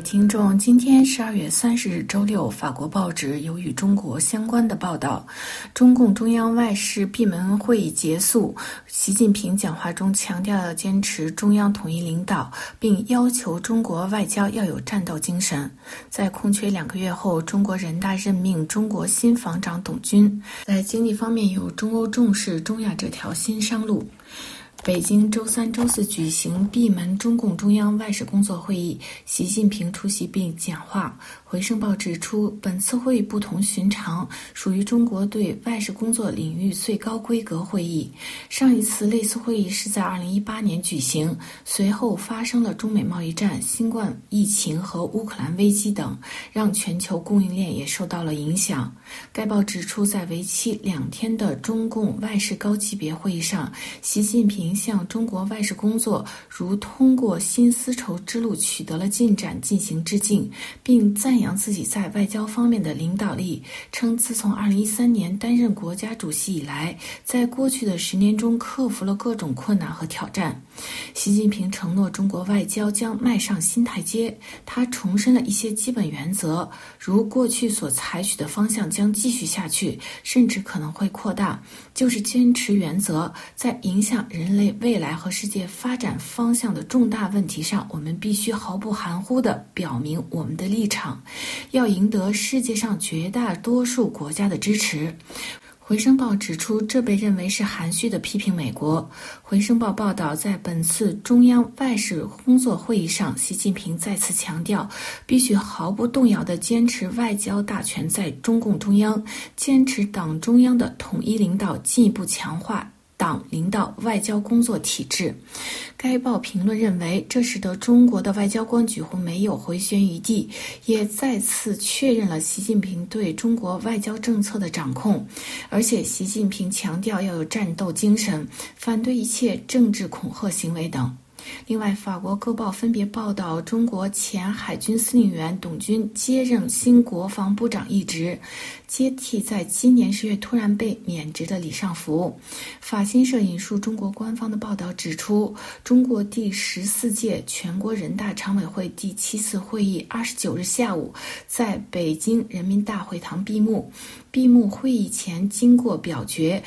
听众，今天十二月三十日周六，法国报纸有与中国相关的报道。中共中央外事闭门会议结束，习近平讲话中强调要坚持中央统一领导，并要求中国外交要有战斗精神。在空缺两个月后，中国人大任命中国新防长董军。在经济方面，有中欧重视中亚这条新商路。北京周三、周四举行闭门中共中央外事工作会议，习近平出席并讲话。回声报指出，本次会议不同寻常，属于中国对外事工作领域最高规格会议。上一次类似会议是在2018年举行，随后发生了中美贸易战、新冠疫情和乌克兰危机等，让全球供应链也受到了影响。该报指出，在为期两天的中共外事高级别会议上，习近平向中国外事工作如通过新丝绸之路取得了进展进行致敬，并赞。扬自己在外交方面的领导力，称自从2013年担任国家主席以来，在过去的十年中克服了各种困难和挑战。习近平承诺中国外交将迈上新台阶。他重申了一些基本原则，如过去所采取的方向将继续下去，甚至可能会扩大，就是坚持原则。在影响人类未来和世界发展方向的重大问题上，我们必须毫不含糊地表明我们的立场。要赢得世界上绝大多数国家的支持，《回声报》指出，这被认为是含蓄的批评美国。《回声报》报道，在本次中央外事工作会议上，习近平再次强调，必须毫不动摇地坚持外交大权在中共中央，坚持党中央的统一领导，进一步强化。领导外交工作体制，该报评论认为，这使得中国的外交官几乎没有回旋余地，也再次确认了习近平对中国外交政策的掌控。而且，习近平强调要有战斗精神，反对一切政治恐吓行为等。另外，法国各报分别报道，中国前海军司令员董军接任新国防部长一职，接替在今年十月突然被免职的李尚福。法新社引述中国官方的报道指出，中国第十四届全国人大常委会第七次会议二十九日下午在北京人民大会堂闭幕。闭幕会议前，经过表决，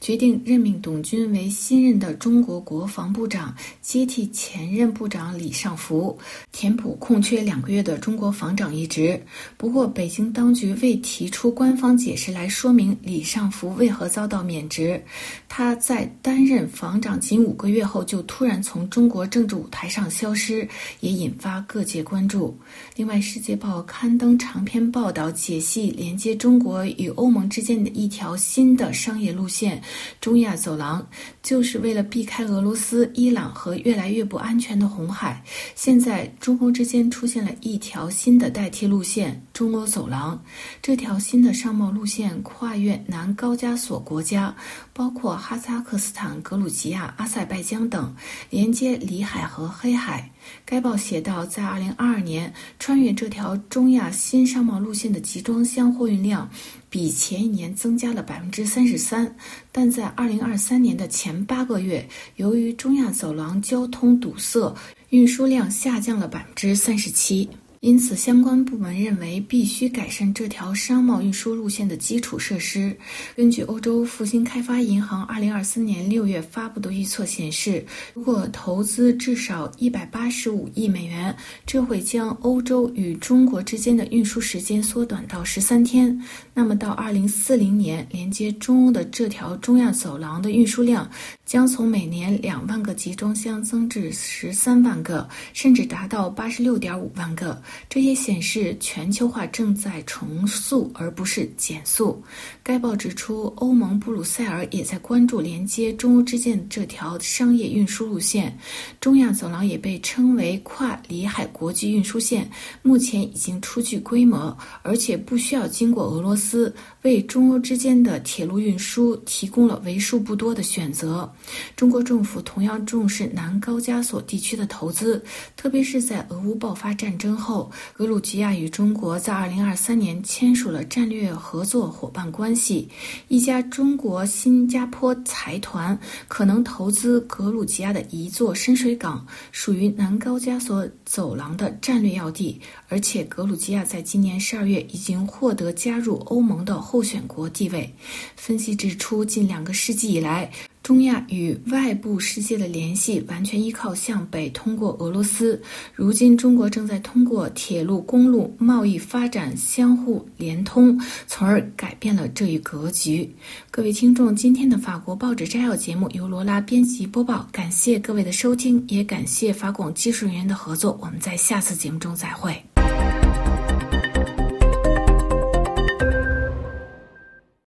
决定任命董军为新任的中国国防部长，接替前任部长李尚福，填补空缺两个月的中国防长一职。不过，北京当局未提出官方解释来说明李尚福为何遭到免职。他在担任防长仅五个月后就突然从中国政治舞台上消失，也引发各界关注。另外，《世界报》刊登长篇报道，解析连接中国与欧盟之间的一条新的商业路线——中亚走廊，就是为了避开俄罗斯、伊朗和越来越不安全的红海。现在，中欧之间出现了一条新的代替路线——中欧走廊。这条新的商贸路线跨越南高加索国家，包括哈萨克斯坦、格鲁吉亚、阿塞拜疆等，连接里海和黑海。该报写道，在2022年，穿越这条中亚新商贸路线的集装箱货运量比前一年增加了百分之三十三，但在2023年的前八个月，由于中亚走廊交通堵塞，运输量下降了百分之三十七。因此，相关部门认为必须改善这条商贸运输路线的基础设施。根据欧洲复兴开发银行2024年6月发布的预测显示，如果投资至少185亿美元，这会将欧洲与中国之间的运输时间缩短到13天。那么，到2040年，连接中欧的这条中亚走廊的运输量将从每年2万个集装箱增至13万个，甚至达到86.5万个。这也显示全球化正在重塑，而不是减速。该报指出，欧盟布鲁塞尔也在关注连接中欧之间这条商业运输路线。中亚走廊也被称为跨里海国际运输线，目前已经初具规模，而且不需要经过俄罗斯。为中欧之间的铁路运输提供了为数不多的选择。中国政府同样重视南高加索地区的投资，特别是在俄乌爆发战争后，格鲁吉亚与中国在2023年签署了战略合作伙伴关系。一家中国新加坡财团可能投资格鲁吉亚的一座深水港，属于南高加索走廊的战略要地。而且，格鲁吉亚在今年十二月已经获得加入欧盟的候选国地位。分析指出，近两个世纪以来，中亚与外部世界的联系完全依靠向北通过俄罗斯。如今，中国正在通过铁路、公路贸易发展相互连通，从而改变了这一格局。各位听众，今天的法国报纸摘要节目由罗拉编辑播报，感谢各位的收听，也感谢法广技术人员的合作。我们在下次节目中再会。